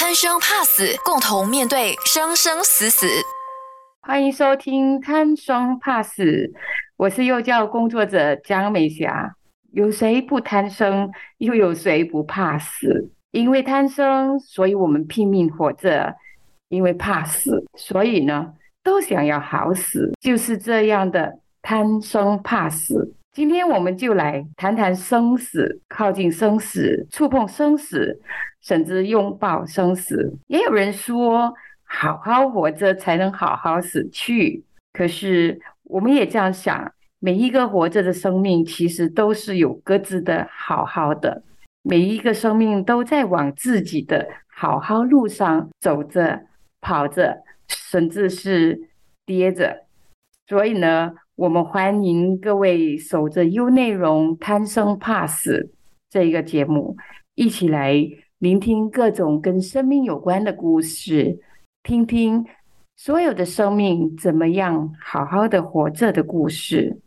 贪生怕死，共同面对生生死死。欢迎收听《贪生怕死》，我是幼教工作者江美霞。有谁不贪生？又有谁不怕死？因为贪生，所以我们拼命活着；因为怕死，所以呢，都想要好死。就是这样的贪生怕死。今天我们就来谈谈生死，靠近生死，触碰生死，甚至拥抱生死。也有人说，好好活着才能好好死去。可是我们也这样想，每一个活着的生命，其实都是有各自的好好的。每一个生命都在往自己的好好路上走着、跑着，甚至是跌着。所以呢？我们欢迎各位守着优内容、贪生怕死这一个节目，一起来聆听各种跟生命有关的故事，听听所有的生命怎么样好好的活着的故事。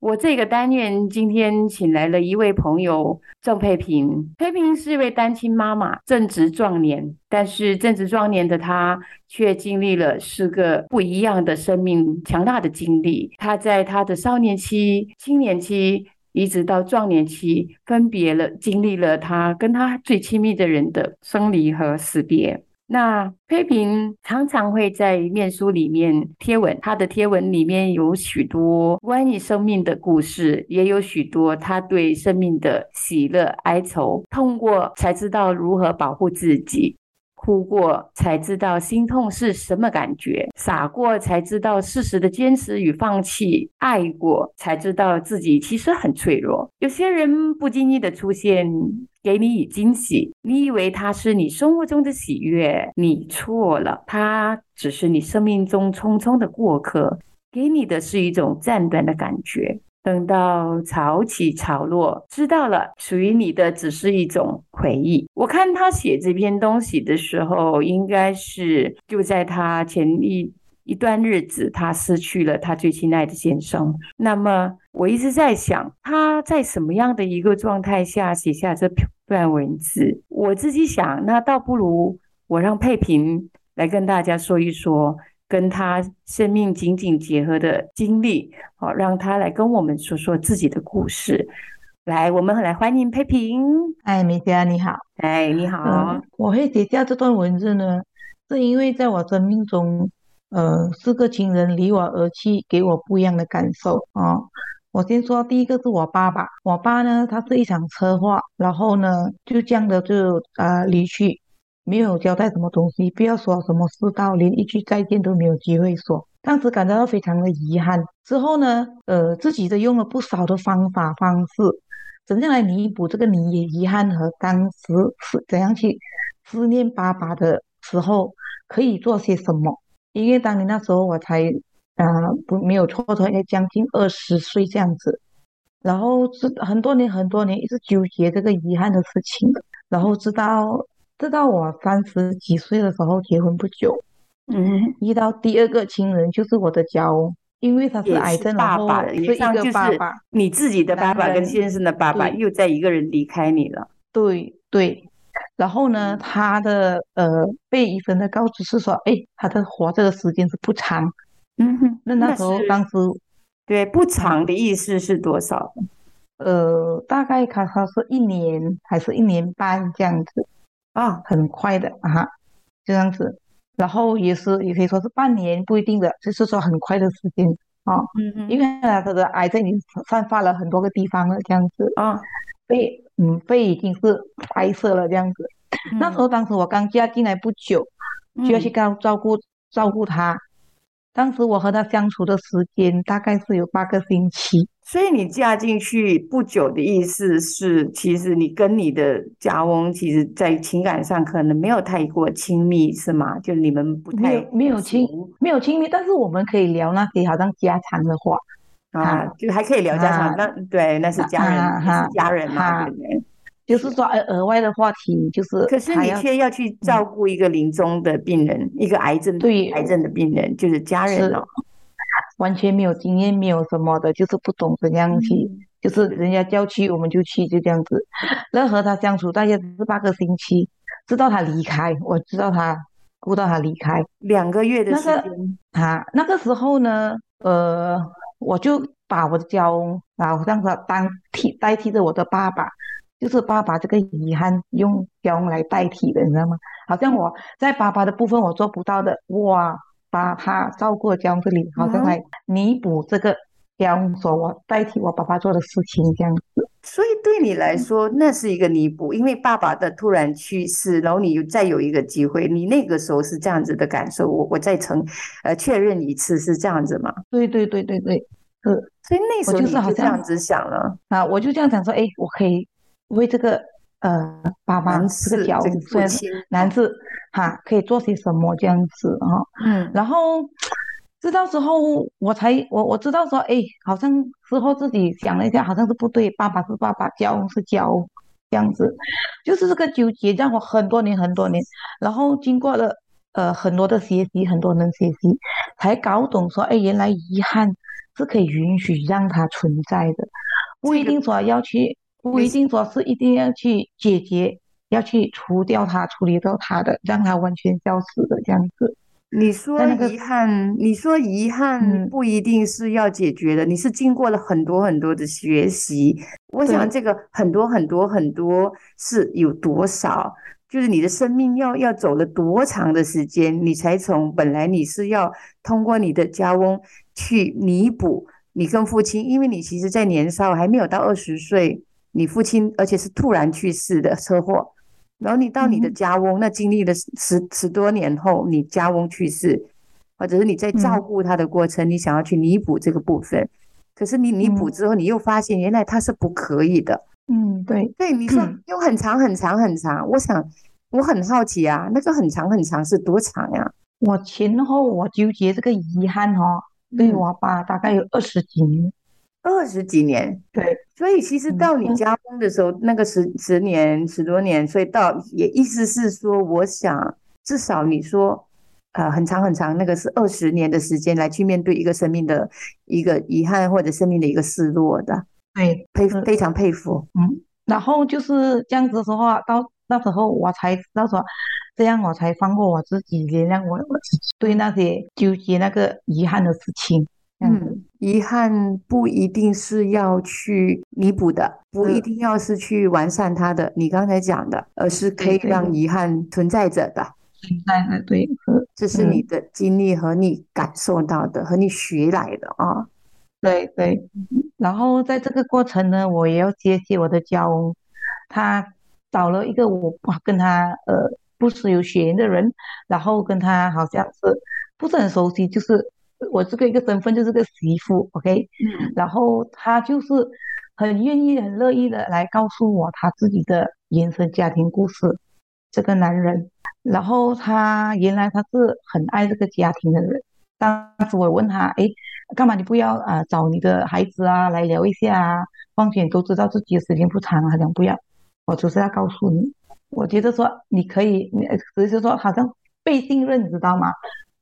我这个单元今天请来了一位朋友郑佩平，佩平是一位单亲妈妈，正值壮年，但是正值壮年的她却经历了四个不一样的生命强大的经历。她在她的少年期、青年期，一直到壮年期，分别了经历了她跟她最亲密的人的生离和死别。那佩平常常会在面书里面贴文，他的贴文里面有许多关于生命的故事，也有许多他对生命的喜乐哀愁，通过才知道如何保护自己。哭过才知道心痛是什么感觉，傻过才知道事实的坚持与放弃，爱过才知道自己其实很脆弱。有些人不经意的出现，给你以惊喜，你以为他是你生活中的喜悦，你错了，他只是你生命中匆匆的过客，给你的是一种暂短的感觉。等到潮起潮落，知道了，属于你的只是一种回忆。我看他写这篇东西的时候，应该是就在他前一一段日子，他失去了他最亲爱的先生。那么，我一直在想，他在什么样的一个状态下写下这段文字？我自己想，那倒不如我让佩平来跟大家说一说。跟他生命紧紧结合的经历，好，让他来跟我们说说自己的故事。来，我们来欢迎佩平。哎，米佳你好。哎，你好。我会写下这段文字呢，是因为在我生命中，呃，四个亲人离我而去，给我不一样的感受啊。我先说第一个是我爸爸，我爸呢，他是一场车祸，然后呢，就这样的就啊离去。没有交代什么东西，不要说什么世道，连一句再见都没有机会说。当时感到非常的遗憾。之后呢，呃，自己都用了不少的方法方式，怎样来弥补这个你也遗憾和当时是怎样去思念爸爸的时候可以做些什么？因为当年那时候我才呃不没有错的话，将近二十岁这样子，然后是很多年很多年一直纠结这个遗憾的事情，然后直到。直到我三十几岁的时候结婚不久，嗯，遇到第二个亲人就是我的家翁，因为他是癌症，爸爸，是一个爸爸，你自己的爸爸跟先生的爸爸又在一个人离开你了，对对，然后呢，他的呃被医生的告知是说，哎，他的活着的时间是不长，嗯哼，那那时候当时对不长的意思是多少？呃，大概他他是一年还是一年半这样子。啊，很快的啊，这样子，然后也是也可以说是半年不一定的，就是说很快的时间啊，嗯。嗯，因为他的癌症已经散发了很多个地方了，这样子啊，肺嗯肺已经是白色了这样子，那时候当时我刚嫁进来不久，就要去照照顾照顾他。当时我和他相处的时间大概是有八个星期，所以你嫁进去不久的意思是，其实你跟你的家翁，其实在情感上可能没有太过亲密，是吗？就你们不太没有亲没有亲密，但是我们可以聊那些好像家常的话啊，就还可以聊家常。那对，那是家人，是家人嘛，对不对？就是说，额额外的话题就是，可是你却要去照顾一个临终的病人，一个癌症对癌症的病人，就是家人哦，完全没有经验，没有什么的，就是不懂怎样去，就是人家叫去我们就去，就这样子。那和他相处大概十八个星期，直到他离开，我知道他顾到他离开。两个月的时那个间，啊，那个时候呢，呃，我就把我的家翁，然后让他当替代替着我的爸爸，就是爸爸这个遗憾用家翁来代替的，你知道吗？好像我在爸爸的部分我做不到的，哇，把他照顾家翁这里，好像嗯来弥补这个家翁说我代替我爸爸做的事情这样子。所以对你来说，那是一个弥补，因为爸爸的突然去世，然后你又再有一个机会，你那个时候是这样子的感受。我我再曾呃确认一次是这样子吗？对对对对对，是所以那时候我就是好像这样子想了，啊，我就这样想说，哎，我可以为这个呃爸爸这个家士这个翁，虽然是父亲，男子哈，可以做些什么这样子哈、嗯。然后知道之后，我才我我知道说，哎，好像之后自己想了一下，好像是不对，爸爸是爸爸，教是教，这样子，就是这个纠结让我很多年很多年，然后经过了呃很多的学习，很多人学习，才搞懂说，哎，原来遗憾是可以允许让它存在的，不一定说要去，不没一定说是一定要去解决，要去除掉它，处理掉它的，让它完全消失的这样子。你说在那个遗憾，你说遗憾嗯不一定是要解决的，你是经过了很多很多的学习。我想这个很多很多很多是有多少，就是你的生命要要走了多长的时间，你才从本来你是要通过你的家翁去弥补你跟父亲，因为你其实在年少还没有到二十岁，你父亲而且是突然去世的车祸。然后你到你的嗯家翁，那经历了十十十多年后，你家翁去世，或者是你在照嗯顾他的过程，你想要去弥补这个部分，可是你弥补嗯之后，你又发现原来他是不可以的。嗯，对，对，你说嗯又很长很长很长，我想我很好奇啊，那个很长很长是多长呀？我前后我纠结这个遗憾哈、对嗯我爸大概有二十几年。二十几年，对，所以其实到你加工的时候，那个十十年十多年，所以到也意思是说，我想至少你说，呃，很长很长，那个是二十年的时间来去面对一个生命的一个遗憾或者生命的一个失落的，对，佩服非常佩服。嗯然后就是这样子的话，到那时候我才知道说，这样我才放过我自己，原谅我我自己对那些纠结那个遗憾的事情。嗯，遗憾不一定是要去弥补的，不一定要是去完善它的，你刚才讲的，而是可以让遗憾存在着的。存在的对，这是你嗯的经历和你感受到的，和你学来的啊。对对。然后在这个过程呢，我也要谢谢我的教翁，他找了一个我跟他呃不是有血缘的人，然后跟他好像是不是很熟悉，就是我这个一个身份就是个媳妇，OK，嗯然后他就是很愿意、很乐意的来告诉我他自己的原生家庭故事。这个男人，然后他原来他是很爱这个家庭的人。当时我问他，哎，干嘛你不要啊、找你的孩子啊来聊一下啊？况且你都知道自己的时间不长啊，他讲不要，我就是要告诉你，我觉得说你可以，你只是说好像被信任，你知道吗？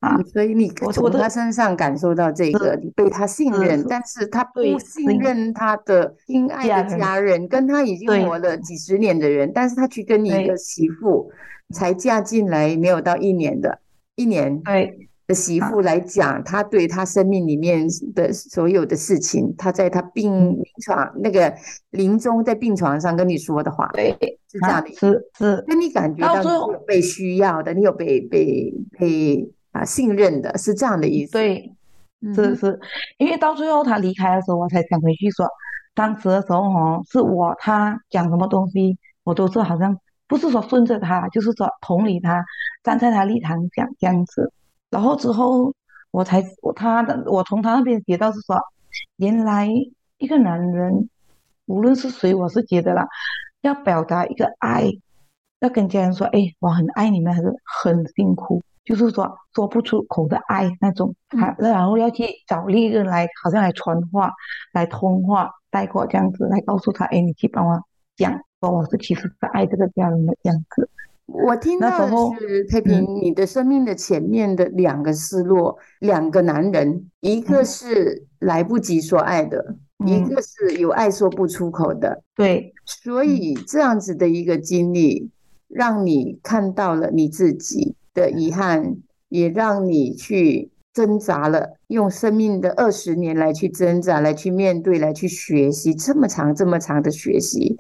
啊，所以你从他身上感受到这个，你被他信任，但是他不信信任他的心爱的家人，跟他已经活了几十年的人，但是他去跟你一个媳妇才嫁进来没有到一年的，一年对的媳啊妇来讲，他对他生命里面的所有的事情，他在他病嗯临床那个临终在病床上跟你说的话，对，啊是这样的。是是，那你感觉到你有被需要的，你有被被被啊信任的，是这样的意思。对。是是，因为到最后他离开的时候，我才想回去说，当时的时候哦，是我他讲什么东西，我都是好像不是说顺着他，就是说同理他，站在他立场讲这样子。然后之后我才我他的我从他那边学到是说，原来一个男人无论是谁，我是觉得啦，要表达一个爱，要跟家人说，哎，我很爱你们，还是很辛苦。就是说说不出口的爱那种，他然后要去找另一个人来，好像来传话、来通话带过这样子，来告诉他，哎，你去帮我讲，说我是其实是爱这个家人的这样子。我听到是佩平，你的生命的前面的两个失落，两个男人，一个嗯是来不及说爱的，一嗯，个是有爱说不出口的。对，所以这样子的一个经历，让你看到了你自己的遗憾，也让你去挣扎了，用生命的二十年来去挣扎，来去面对，来去学习这么长这么长的学习。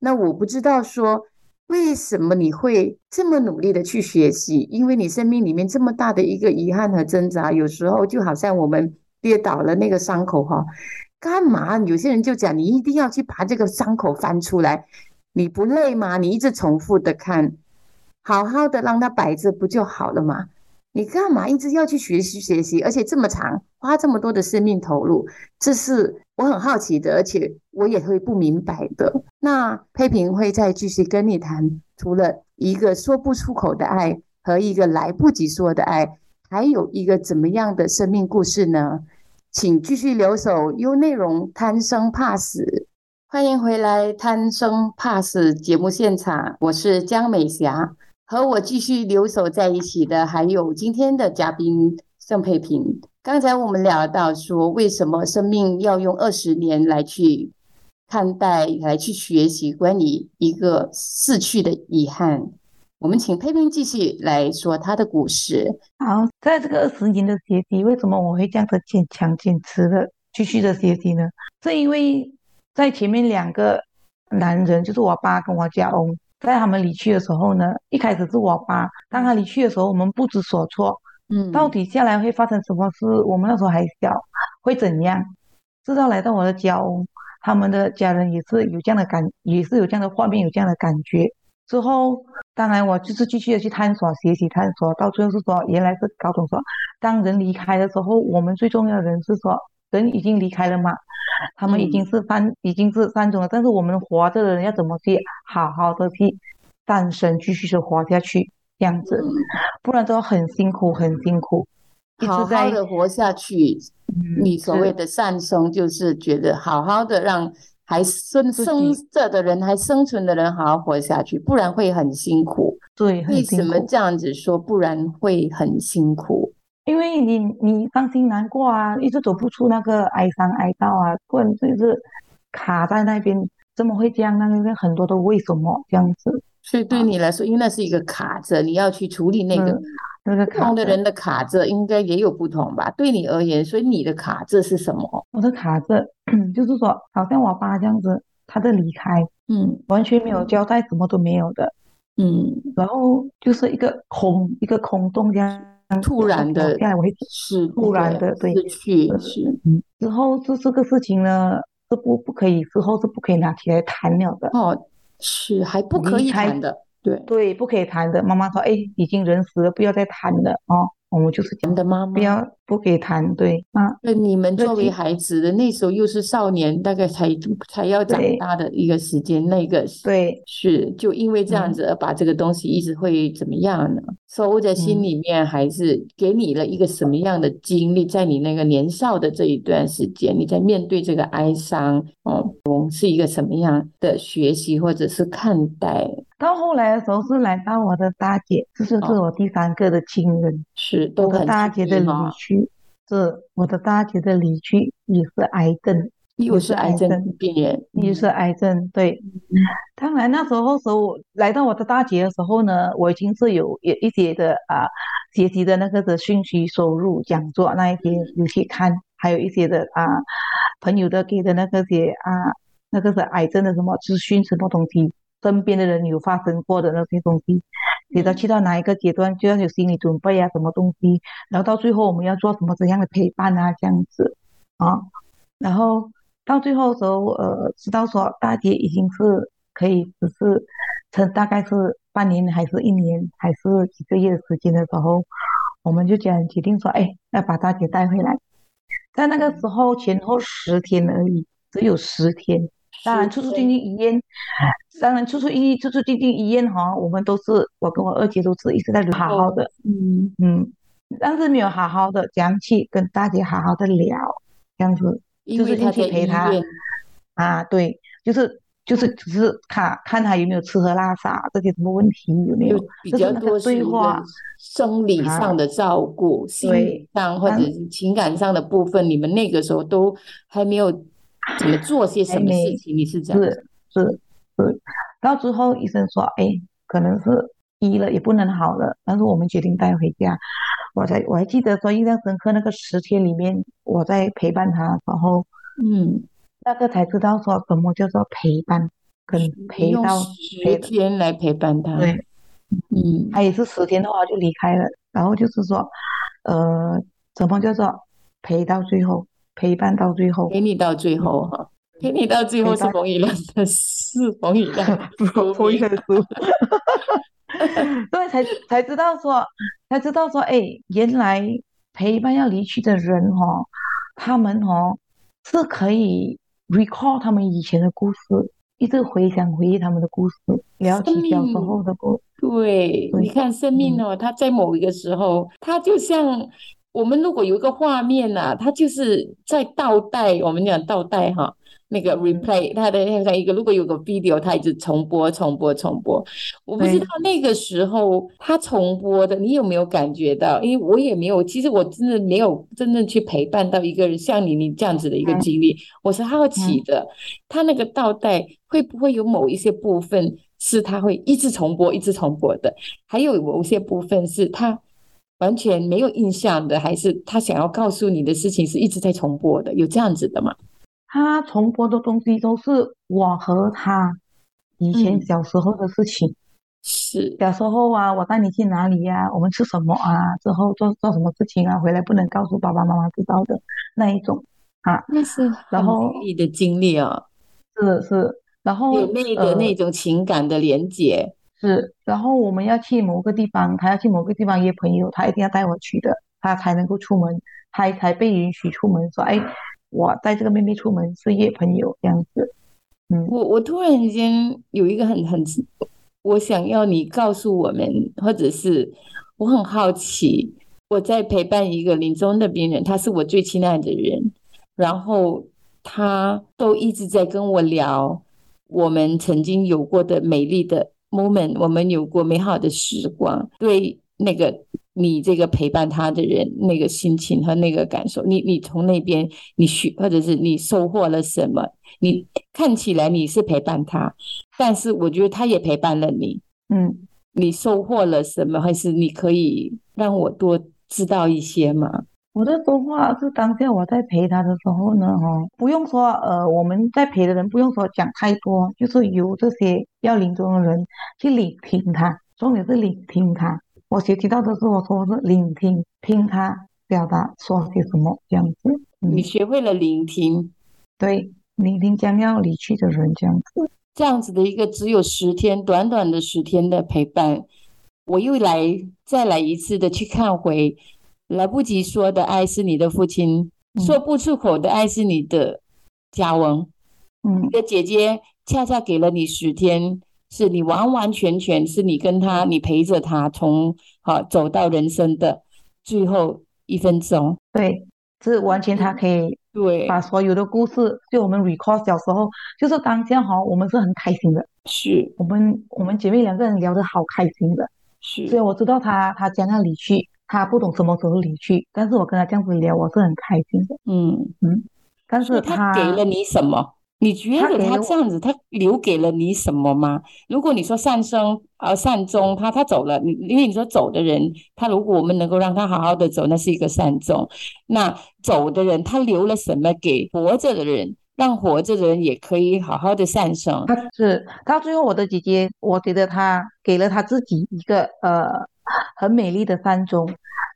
那我不知道说为什么你会这么努力的去学习，因为你生命里面这么大的一个遗憾和挣扎，有时候就好像我们跌倒了那个伤口哈，干嘛？有些人就讲你一定要去把这个伤口翻出来。你不累吗？你一直重复的看，好好的让它摆着不就好了吗？你干嘛一直要去学习学习？而且这么长，花这么多的生命投入，这是我很好奇的，而且我也会不明白的。那佩平会再继续跟你谈，除了一个说不出口的爱和一个来不及说的爱，还有一个怎么样的生命故事呢？请继续留守，优内容贪生怕死。欢迎回来《贪生怕死》节目现场，我是江美霞，和我继续留守在一起的还有今天的嘉宾盛佩平。刚才我们聊到说，为什么生命要用二十年来去看待、来去学习关于一个逝去的遗憾？我们请佩平继续来说他的故事。好，在这个二十年的学习，为什么我会这样子坚强、坚持的继续的学习呢？是因为。在前面两个男人，就是我爸跟我家翁，在他们离去的时候呢，一开始是我爸，当他离去的时候，我们不知所措，嗯，到底下来会发生什么事？我们那时候还小，会怎样？直到来到我的家翁，他们的家人也是有这样的感，也是有这样的画面，有这样的感觉。之后，当然我就是继续的去探索、学习、探索，到最后是说，原来是高中说，当人离开的时候，我们最重要的人是说，人已经离开了嘛。他们已经是三，已经是三种了。但是我们活着的人要怎么去好好的去诞生，继续的活下去，这样子，不然都要很辛苦，很辛苦。好好的活下去，你所谓的善生，就是觉得好好的让还生生着的人，还生存的人好好活下去，不然会很辛苦。对，为什么这样子说？不然会很辛苦。因为你你伤心难过啊，一直走不出那个哀伤哀悼啊，不然就是卡在那边，怎么会这样？那个很多的为什么这样子？所以对你来说，因为那是一个卡着，你要去处理那个那个不同的人的卡着，应该也有不同吧？对你而言，所以你的卡着是什么？我的卡着 就是说，好像我爸这样子，他的离开，嗯，完全没有交代，什么都没有的，嗯，然后就是一个空，一个空洞这样。突然的，是突然的，对，失去是。嗯，之后这这个事情呢，是不不可以，之后是不可以拿起来谈了的。哦，是还不可以谈的，对对，不可以谈的。妈妈说：“哎，已经人死了，不要再谈了。”哦。我们就是讲的妈妈，不要不给谈，对啊。那你们作为孩子的那时候又是少年，大概才才要长大的一个时间，那个对是就因为这样子而把这个东西一直会怎么样呢？收在心里面，还是给你了一个什么样的经历？在你那个年少的这一段时间，你在面对这个哀伤，哦，是一个什么样的学习或者是看待？到后来的时候是来到我的大姐，这是是我第三个的亲人，是我的大姐的离去，是我的大姐的离去也是癌症，又是癌症病人，又是癌症。对，当然那时候时候来到我的大姐的时候呢，我已经是有有一些的啊学习的那个的讯息收入讲座那一些有去看，还有一些的啊朋友的给的那个些啊那个是癌症的什么资讯什么东西。身边的人有发生过的那些东西，你到去到哪一个阶段就要有心理准备啊，什么东西，然后到最后我们要做什么怎样的陪伴啊，这样子啊，然后到最后的时候，呃，知道说大姐已经是可以只是撑大概是半年还是一年还是几个月的时间的时候，我们就讲决定说，哎，要把大姐带回来，在那个时候前后十天而已，只有十天。当然，出出进进医院，当然出出医出出进进医院哈，我们都是我跟我二姐都是一直在好好的，嗯嗯，但是没有好好的这样去跟大姐好好的聊，这样子就是进去陪她啊，对，就是就是只是看看她有没有吃喝拉撒这些什么问题有没有，比较多对话，生理上的照顾，心理上或者是情感上的部分，你们那个时候都还没有。怎么做些什么事情？你是这样？是是是。到之后医生说：“哎，可能是医了也不能好了，但是我们决定带回家。我才我还记得说印象深刻，那个十天里面我在陪伴他，然后嗯，那个才知道说什么叫做陪伴，跟陪到十天来陪伴他。对，嗯，他也是十天的话就离开了，然后就是说，呃，什么叫做陪到最后，陪伴到最后，陪你到最后哈，陪你到最后是冯以亮的事，冯以 亮不不一本书，对，才才知道说，才知道说，哎，原来陪伴要离去的人哦，他们哦是可以 recall 他们以前的故事，一直回想回忆他们的故事，聊起小时候的故事。对，对你看生命哦，它在某一个时候，它就像我们如果有一个画面呐、它就是在倒带，我们讲倒带哈，那个 replay 它的像一个，如果有个 video，它一直重播、重播、重播。我不知道那个时候它重播的，你有没有感觉到？因为我也没有，其实我真的没有真正去陪伴到一个人像你你这样子的一个嗯。经历，我是好奇的，它那个倒带会不会有某一些部分是它会一直重播、一直重播的，还有某些部分是它完全没有印象的，还是他想要告诉你的事情是一直在重播的，有这样子的吗？他重播的东西都是我和他以前嗯小时候的事情。是，小时候啊，我带你去哪里呀、我们吃什么啊？之后做做什么事情啊？回来不能告诉爸爸妈妈知道的那一种啊。那是很然后你的经历啊，是是，然后有那个那呃种情感的连结。是，然后我们要去某个地方，他要去某个地方约朋友，他一定要带我去的，他才能够出门，他才被允许出门。说，哎，我带这个妹妹出门是约朋友这样子。嗯，我我突然间有一个很很，我想要你告诉我们，或者是我很好奇，我在陪伴一个临终的病人，他是我最亲爱的人，然后他都一直在跟我聊我们曾经有过的美丽的 moment，我们有过美好的时光，对那个你这个陪伴他的人那个心情和那个感受，你你从那边你学或者是你收获了什么？你看起来你是陪伴他，但是我觉得他也陪伴了你。嗯，你收获了什么？还是你可以让我多知道一些吗？我的说话是当下我在陪他的时候呢，哦，不用说，呃，我们在陪的人不用说讲太多，就是由这些要临终的人去聆听他，重点是聆听他。我学习到的是，我说是聆听，听他表达说些什么这样子。你嗯，学会了聆听，对，聆听将要离去的人这样子。这样子的一个只有十天，短短的十天的陪伴，我又来再来一次的去看回，来不及说的爱是你的父亲，嗯。说不出口的爱是你的嘉文。嗯。你的姐姐恰恰给了你十天，是你完完全全是你跟她，你陪着她从好走到人生的最后一分钟。对，是完全他可以对，把所有的故事，就我们 recall 小时候，就是当下哈，我们是很开心的，是。我们我们姐妹两个人聊得好开心的。虽是，然我知道他他将要离去，他不懂什么时候离去，但是我跟他这样子聊，我是很开心的。嗯嗯，但是他给了你什么？你觉得他这样子，他留给了你什么吗？如果你说善生呃善终，他他走了，你因为你说走的人，他如果我们能够让他好好的走，那是一个善终。那走的人，他留了什么给活着的人，让活着的人也可以好好的善生？他是到最后，我的姐姐，我觉得她给了她自己一个呃很美丽的山中，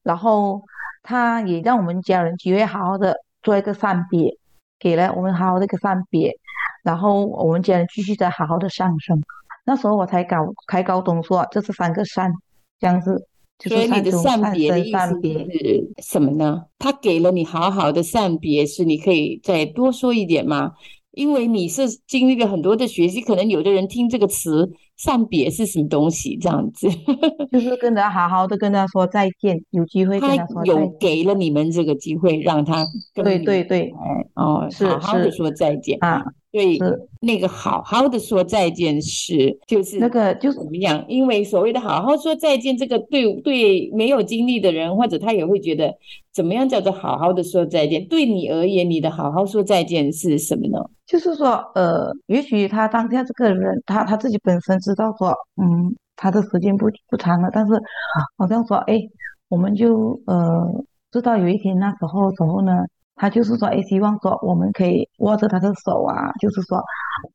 然后他也让我们家人机会好好的做一个善别，给了我们好好的一个善别，然后我们家人继续在好好的上升。那时候我才搞才高中说这是三个善，这样子就是所以你的善别的意思。是什么呢？他给了你好好的善别，是你可以再多说一点吗？因为你是经历了很多的学习，可能有的人听这个词“善别”是什么东西这样子，就是跟他好好的跟他说再见，有机会跟他他说再有。给了你们这个机会，让他对对对，哎哦，是好好的说再见。啊，对，那个好好的说再见是就是那个就是怎么样？因为所谓的好好说再见，这个对对没有经历的人，或者他也会觉得怎么样叫做好好的说再见？对你而言，你的好好说再见是什么呢？就是说，呃，也许他当下这个人，他他自己本身知道说，嗯，他的时间不不长了，但是好像说，哎，我们就呃知道有一天那时候时候呢，他就是说，哎，希望说我们可以握着他的手啊，就是说，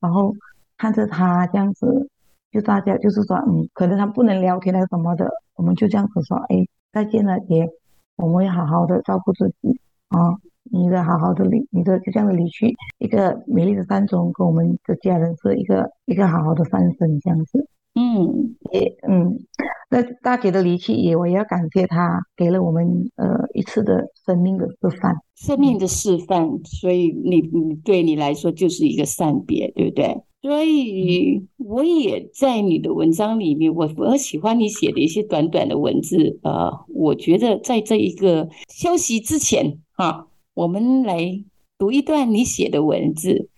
然后看着他这样子，就大家就是说，嗯，可能他不能聊天了什么的，我们就这样子说，哎，再见了，姐，我们会好好的照顾自己啊。你的好好的离，你的就这样的离去，一个美丽的山中，跟我们的家人是一个一个好好的三生这样子。嗯，也嗯，那大姐的离去也我也要感谢她，给了我们呃一次的生命的示范，生命的示范。所以你你对你来说就是一个善别，对不对？所以我也在你的文章里面，我我喜欢你写的一些短短的文字。呃，我觉得在这一个休息之前，哈。我们来读一段你写的文字。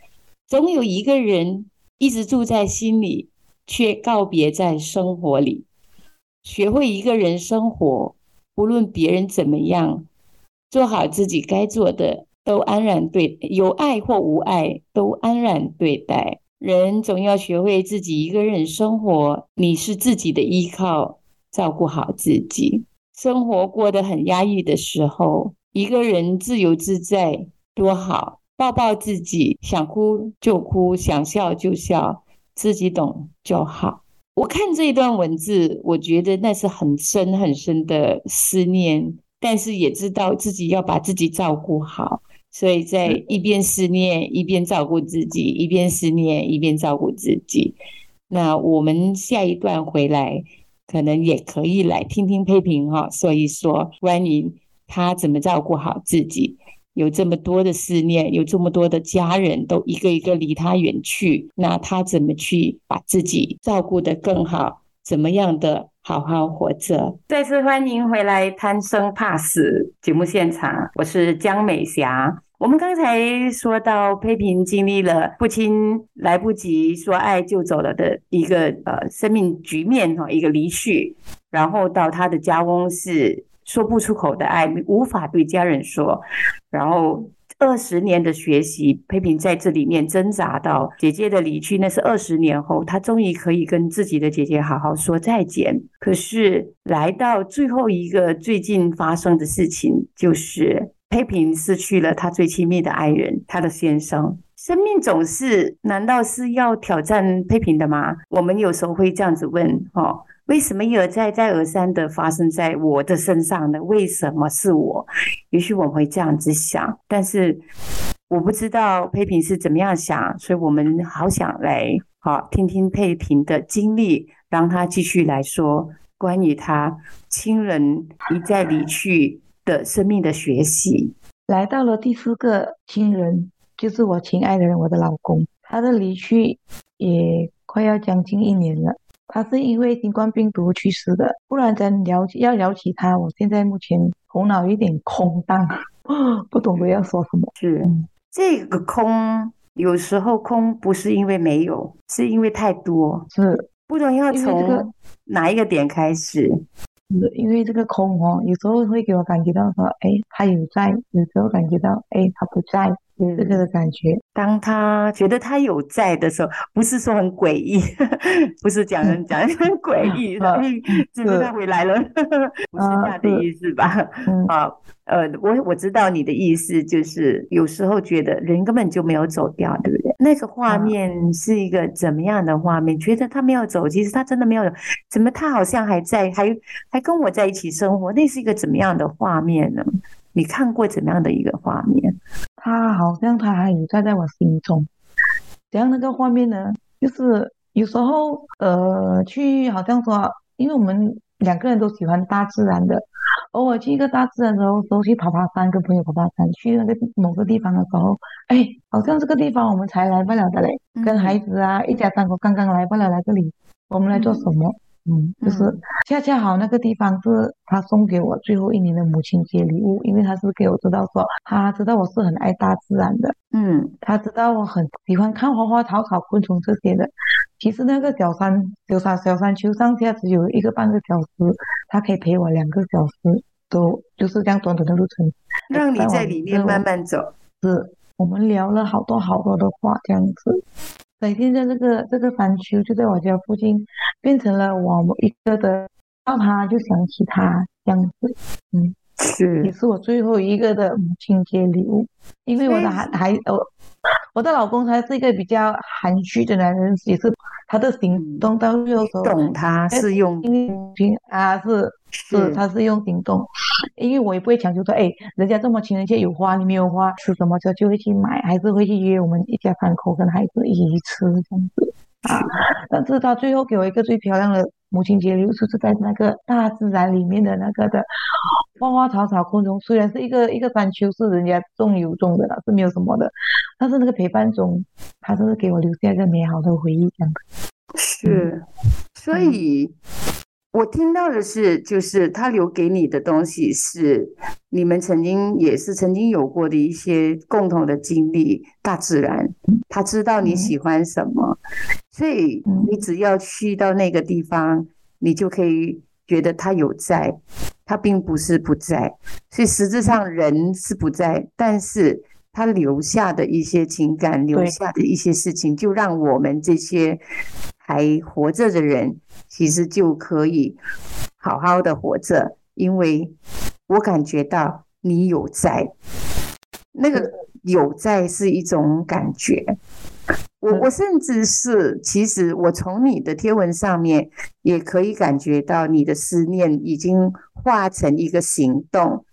总有一个人一直住在心里，却告别在生活里。学会一个人生活，不论别人怎么样，做好自己该做的，都安然对有爱或无爱都安然对待。人总要学会自己一个人生活，你是自己的依靠，照顾好自己。生活过得很压抑的时候。一个人自由自在多好，抱抱自己，想哭就哭，想笑就笑，自己懂就好。我看这一段文字，我觉得那是很深很深的思念，但是也知道自己要把自己照顾好，所以在一边思念一边照顾自己，一边思念一边照顾自己。那我们下一段回来，可能也可以来听听佩平哈说一说关于。他怎么照顾好自己？有这么多的思念，有这么多的家人都一个一个离他远去，那他怎么去把自己照顾得更好？怎么样的好好活着？再次欢迎回来《贪生怕死》节目现场，我是江美霞。我们刚才说到佩平经历了父亲来不及说爱就走了的一个呃生命局面哈，一个离去，然后到他的家翁是。说不出口的爱，无法对家人说。然后二十年的学习，佩平在这里面挣扎到姐姐的离去，那是二十年后，他终于可以跟自己的姐姐好好说再见。可是来到最后一个最近发生的事情，就是佩平失去了他最亲密的爱人，他的先生。生命总是，难道是要挑战佩平的吗？我们有时候会这样子问，哦。为什么一而再、再而三的发生在我的身上呢？为什么是我？也许我会这样子想，但是我不知道佩平是怎么样想，所以我们好想来好听听佩平的经历，让他继续来说关于他亲人一再离去的生命的学习。来到了第四个亲人，就是我亲爱的人，我的老公，他的离去也快要将近一年了。他是因为新冠病毒去世的，不然咱聊要聊起他，我现在目前头脑有点空荡，不懂得要说什么。是这个空，有时候空不是因为没有，是因为太多。是不懂要从哪一个点开始？是因为这个空哦，有时候会给我感觉到说，哎，他有在；有时候感觉到，哎，他不在。有这个的感觉，当他觉得他有在的时候，不是说很诡异，不是讲人讲很诡异，哎，怎么他回来了？不是这样的意思吧？啊，呃，我我知道你的意思，就是有时候觉得人根本就没有走掉，对不对？那个画面是一个怎么样的画面？觉得他没有走，其实他真的没有走，怎么他好像还在，还还跟我在一起生活？那是一个怎么样的画面呢？你看过怎么样的一个画面？他好像他还有在在我心中。怎样那个画面呢？就是有时候呃去，好像说，因为我们两个人都喜欢大自然的，偶尔去一个大自然的时候，都去爬爬山，跟朋友爬爬山。去那个某个地方的时候，哎，好像这个地方我们才来不了的嘞，跟孩子啊一家三口刚刚来不了来这里，我们来做什么？嗯，就是恰恰好那个地方是他送给我最后一年的母亲节礼物，因为他是给我知道说，他知道我是很爱大自然的，嗯，他知道我很喜欢看花花草草、昆虫这些的。其实那个小山、小山、小山丘上下只有一个半个小时，他可以陪我两个小时，都就是这样短短的路程，让你在里面慢慢走。是我们聊了好多好多的话，这样子。所以现在这个这个山丘就在我家附近，变成了我们一个的，到他就想起他这样子，嗯，是。也是是我最后一个的母亲节礼物，因为我的孩孩我我的老公他是一个比较含蓄的男人，也是他的行动到最后时候。懂他是用平啊是是，是他是用行动，因为我也不会强求说，哎，人家这么情人节有花，你没有花，吃什么就就会去买，还是会去约我们一家三口跟孩子一起去吃这样子啊。但是他最后给我一个最漂亮的母亲节礼物，就是在那个大自然里面的那个的花花草草、昆虫，虽然是一个一个山丘是人家种有种的了，是没有什么的，但是那个陪伴中，他真是给我留下一个美好的回忆这样子。是，所以我听到的是，就是他留给你的东西是你们曾经也是曾经有过的一些共同的经历，大自然，他知道你喜欢什么，所以嗯。你只要去到那个地方，你就可以觉得他有在，他并不是不在，所以实质上人是不在，但是。他留下的一些情感，留下的一些事情，就让我们这些还活着的人，其实就可以好好的活着，因为我感觉到你有在，那个有在是一种感觉。我我甚至是，其实我从你的贴文上面也可以感觉到你的思念已经化成一个行动。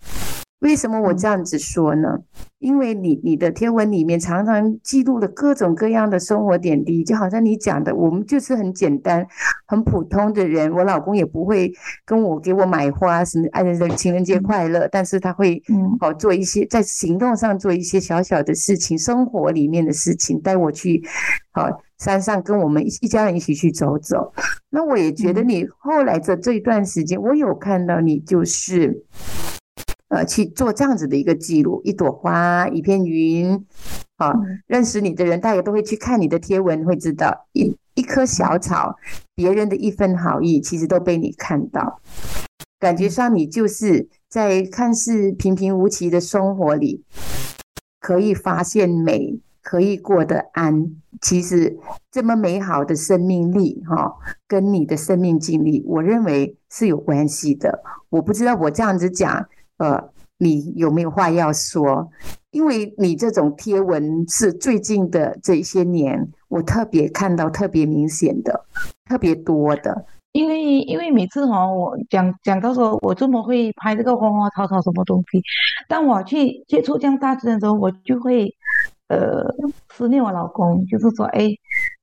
为什么我这样子说呢？因为你你的贴文里面常常记录了各种各样的生活点滴，就好像你讲的，我们就是很简单、很普通的人。我老公也不会跟我给我买花，什么爱人情人节快乐，但是他会好哦做一些在行动上做一些小小的事情，生活里面的事情，带我去好山上跟我们一一家人一起去走走。那我也觉得嗯你后来的这一段时间，我有看到你就是。呃，去做这样子的一个记录，一朵花，一片云，啊，嗯认识你的人，大家都会去看你的贴文，会知道一一棵小草，别人的一份好意，其实都被你看到。感觉上，你就是在看似平平无奇的生活里，可以发现美，可以过得安。其实这么美好的生命力，哈、跟你的生命经历，我认为是有关系的。我不知道我这样子讲，呃，你有没有话要说？因为你这种贴文是最近的这些年，我特别看到特别明显的、特别多的。因为因为每次哈、我讲讲到说我这么会拍这个花花草草什么东西，当我去接触这样大自然的时候，我就会呃思念我老公，就是说哎，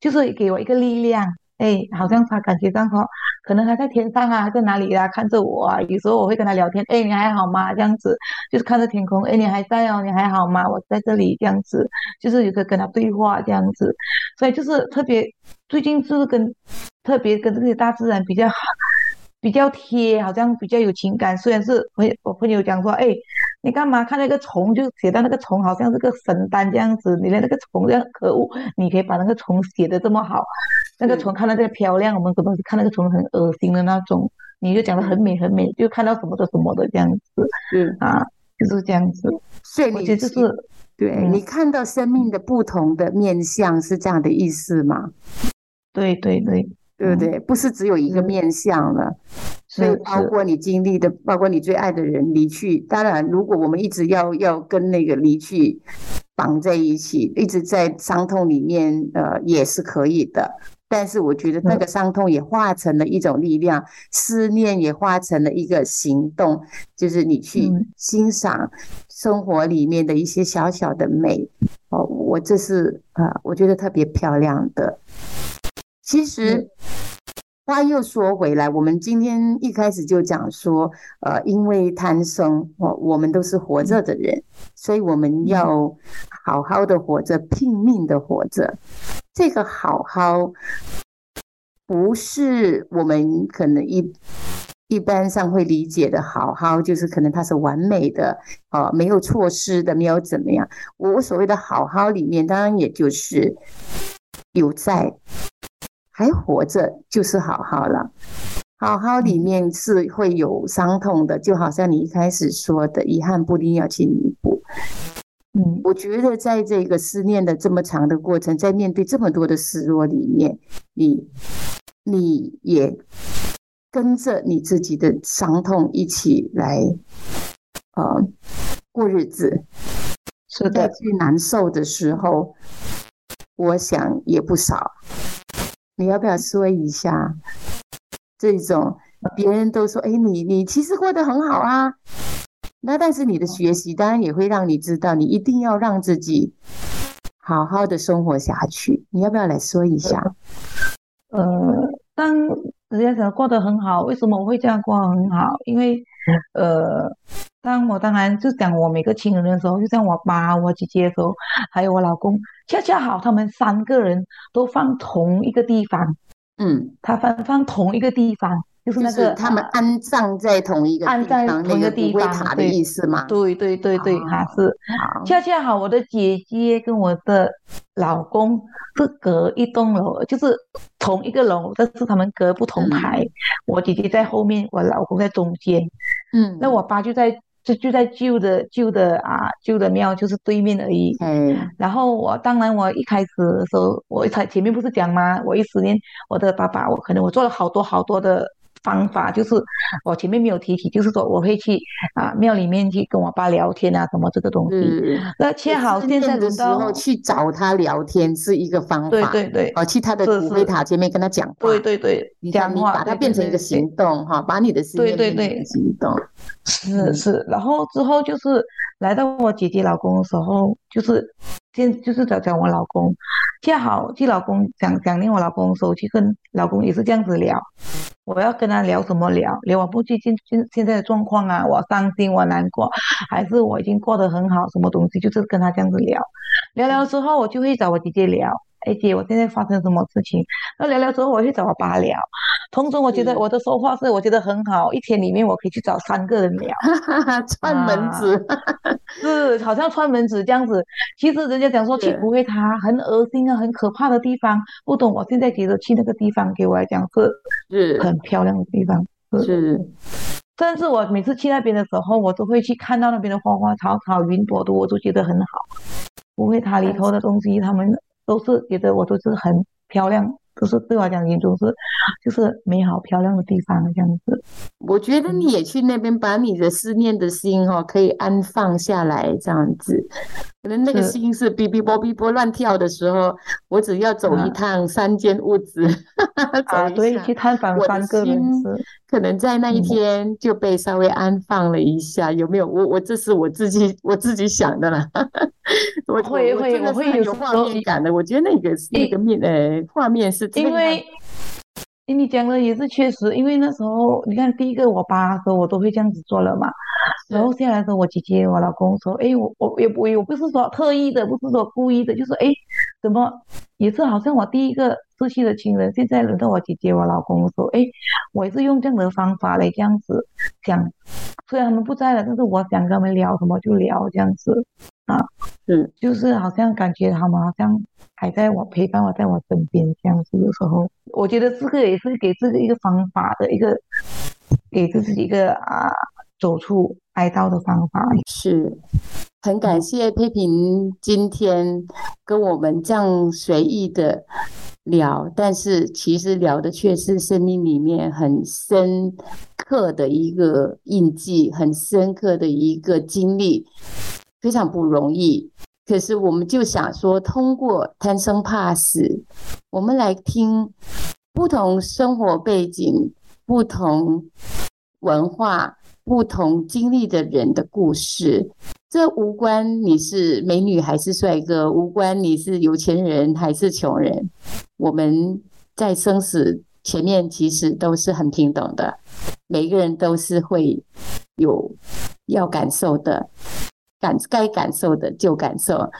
就是给我一个力量，哎，好像他感觉上哈，可能他在天上啊，还在哪里啊，看着我啊，有时候我会跟他聊天，哎，你还好吗？这样子，就是看着天空，哎，你还在哦，你还好吗？我在这里，这样子，就是有个跟他对话这样子，所以就是特别最近就是跟特别跟这些大自然比较好。比较贴，好像比较有情感。虽然是我我朋友讲说，哎，你干嘛看那个虫就写到那个虫好像是个神丹这样子，你连那个虫这样可恶，你可以把那个虫写的这么好，那个虫看到这个漂亮，我们可能是看那个虫很恶心的那种，你就讲的很美很美，就看到什么的什么的这样子。嗯，啊，就是这样子。所以你我觉得就是对嗯。你看到生命的不同的面相是这样的意思吗？对对对，对不对？不是只有一个嗯面相了，所以包括你经历的，包括你最爱的人离去。当然，如果我们一直要要跟那个离去绑在一起，一直在伤痛里面，呃，也是可以的。但是我觉得那嗯个伤痛也化成了一种力量，思念也化成了一个行动，就是你去嗯欣赏生活里面的一些小小的美。哦，我这是啊、呃我觉得特别漂亮的。其实嗯话又说回来，我们今天一开始就讲说，呃，因为贪生，我，我们都是活着的人，所以我们要好好的活着，拼命的活着。这个好好不是我们可能一一般上会理解的好好，就是可能它是完美的，呃，没有错失的，没有怎么样。我我所谓的好好里面，当然也就是有在。还活着就是好好了。好好里面是会有伤痛的，就好像你一开始说的，遗憾不一定要去弥补。嗯我觉得在这个思念的这么长的过程，在面对这么多的失落里面，你你也跟着你自己的伤痛一起来，呃，过日子。是的，在最难受的时候，我想也不少。你要不要说一下这种别人都说，哎，你你其实过得很好啊。那但是你的学习当然也会让你知道，你一定要让自己好好的生活下去。你要不要来说一下？呃，当人家讲过得很好，为什么我会这样过得很好？因为呃，当我当然就讲我每个亲人的时候，就像我爸、我姐姐的时候，还有我老公，恰恰好他们三个人都放同一个地方，嗯，他放放同一个地方，就是那个是他们啊安葬在同一个安地方，在同一个地方塔的意思吗？对对对对，他是，恰恰好，我的姐姐跟我的老公是隔一栋楼，就是同一个楼，但是他们隔不同排。我姐姐在后面，我老公在中间。嗯，那我爸就在就就在旧的旧的啊旧的庙，就是对面而已。嗯，然后我当然我一开始的时候，我一才前面不是讲吗？我一十年我的爸爸，我可能我做了好多好多的方法，就是我前面没有提起，就是说我会去啊庙里面去跟我爸聊天啊，什么这个东西。是。那恰好思现在念的时轮到候去找他聊天是一个方法，对对对哦，去他的是骨灰塔前面跟他讲话，对对对讲话，你把它变成一个行动哈，把你的思念对对对变成一个行动，嗯是是，然后之后就是来到我姐姐老公的时候，就是先就是找找我老公，恰好去老公想想念我老公的时候，去跟老公也是这样子聊，我要跟他聊什么聊，聊我不最近现现在的状况啊，我伤心我难过，还是我已经过得很好，什么东西，就是跟他这样子聊，聊聊之后我就会找我姐姐聊。哎姐，我现在发生什么事情？那聊聊之后，我会找我爸聊。同时，我觉得我的说话是我觉得很好，一天里面我可以去找三个人聊。串门子，是，好像串门子这样子。其实人家讲说去是骨灰塔很恶心啊，很可怕的地方。不懂，我现在觉得去那个地方，给我来讲是是很漂亮的地方。是，甚至我每次去那边的时候，我都会去看到那边的花花草草、云朵朵，我都觉得很好。不会，它里头的东西，他们都是觉得我都是很漂亮，都是对我来讲眼中是就是美好漂亮的地方这样子。我觉得你也去那边把你的思念的心哈、哦、可以安放下来，这样子。可能那个心是哔哔啵哔啵乱跳的时候，我只要走一啊趟三间屋子，走 啊，一对，下去探访三个。可能在那一嗯天就被稍微安放了一下，有没有？我我这是我自己我自己想的啦。我会会我会有画面感的。我觉得那个是那个面呃画面是因为因为你讲的也是确实，因为那时候你看第一个我爸的时候，我都会这样子做了嘛。然后下来的时候，我姐姐、我老公说：“哎，我我也不我不是说特意的，不是说故意的，就是哎，怎么也是好像我第一个失去的亲人，现在轮到我姐姐、我老公说：哎，我也是用这样的方法来这样子想，虽然他们不在了，但是我想跟他们聊什么就聊这样子啊，嗯就是好像感觉他们好像还在我陪伴我在我身边这样子。有时候我觉得这个也是给自己一个方法的一个，给自己一个啊走出哀悼的方法。是，很感谢佩平今天跟我们这样随意的聊，但是其实聊的却是生命里面很深刻的一个印记，很深刻的一个经历，非常不容易。可是我们就想说，通过贪生怕死，我们来听不同生活背景、不同文化。不同经历的人的故事，这无关你是美女还是帅哥，无关你是有钱人还是穷人。我们在生死前面其实都是很平等的，每个人都是会有要感受的，感该感受的就感受，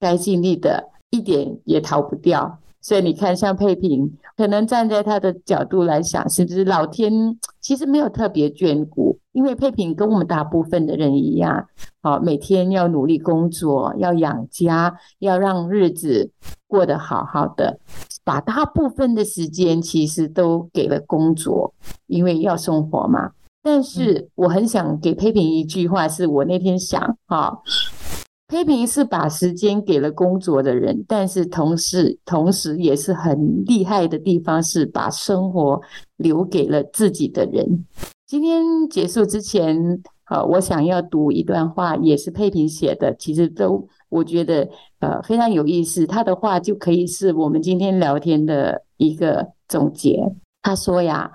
该经历的一点也逃不掉。所以你看，像佩平，可能站在他的角度来想，是不是老天其实没有特别眷顾？因为佩平跟我们大部分的人一样，好，每天要努力工作，要养家，要让日子过得好好的，把大部分的时间其实都给了工作，因为要生活嘛。但是我很想给佩平一句话，是我那天想，哈。黑平是把时间给了工作的人，但是同时同时也是很厉害的地方，是把生活留给了自己的人。今天结束之前，呃，我想要读一段话，也是佩平写的，其实都我觉得呃非常有意思。他的话就可以是我们今天聊天的一个总结。他说呀。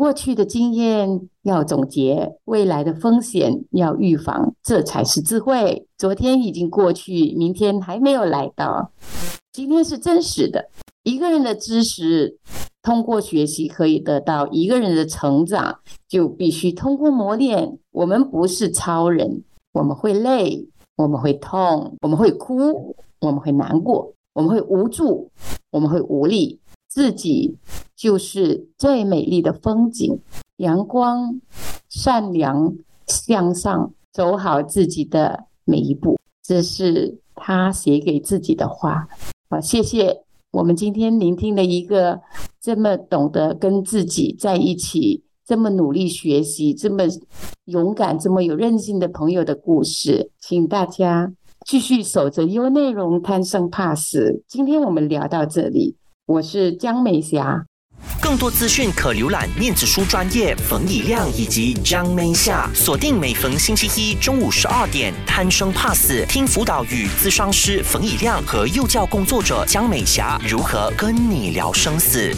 过去的经验要总结，未来的风险要预防，这才是智慧。昨天已经过去，明天还没有来到，今天是真实的。一个人的知识通过学习可以得到，一个人的成长就必须通过磨练。我们不是超人，我们会累，我们会痛，我们会哭，我们会难过，我们会无助，我们会无力。自己就是最美丽的风景，阳光、善良、向上，走好自己的每一步。这是他写给自己的话。好，谢谢我们今天聆听了一个这么懂得跟自己在一起、这么努力学习、这么勇敢、这么有韧性的朋友的故事。请大家继续守着优内容，贪生怕死。今天我们聊到这里。我是江美霞，更多资讯可浏览念子书专业冯以亮以及江美霞，锁定每逢星期一中午十二点，贪生怕死，听辅导与咨商师冯以亮和幼教工作者江美霞如何跟你聊生死。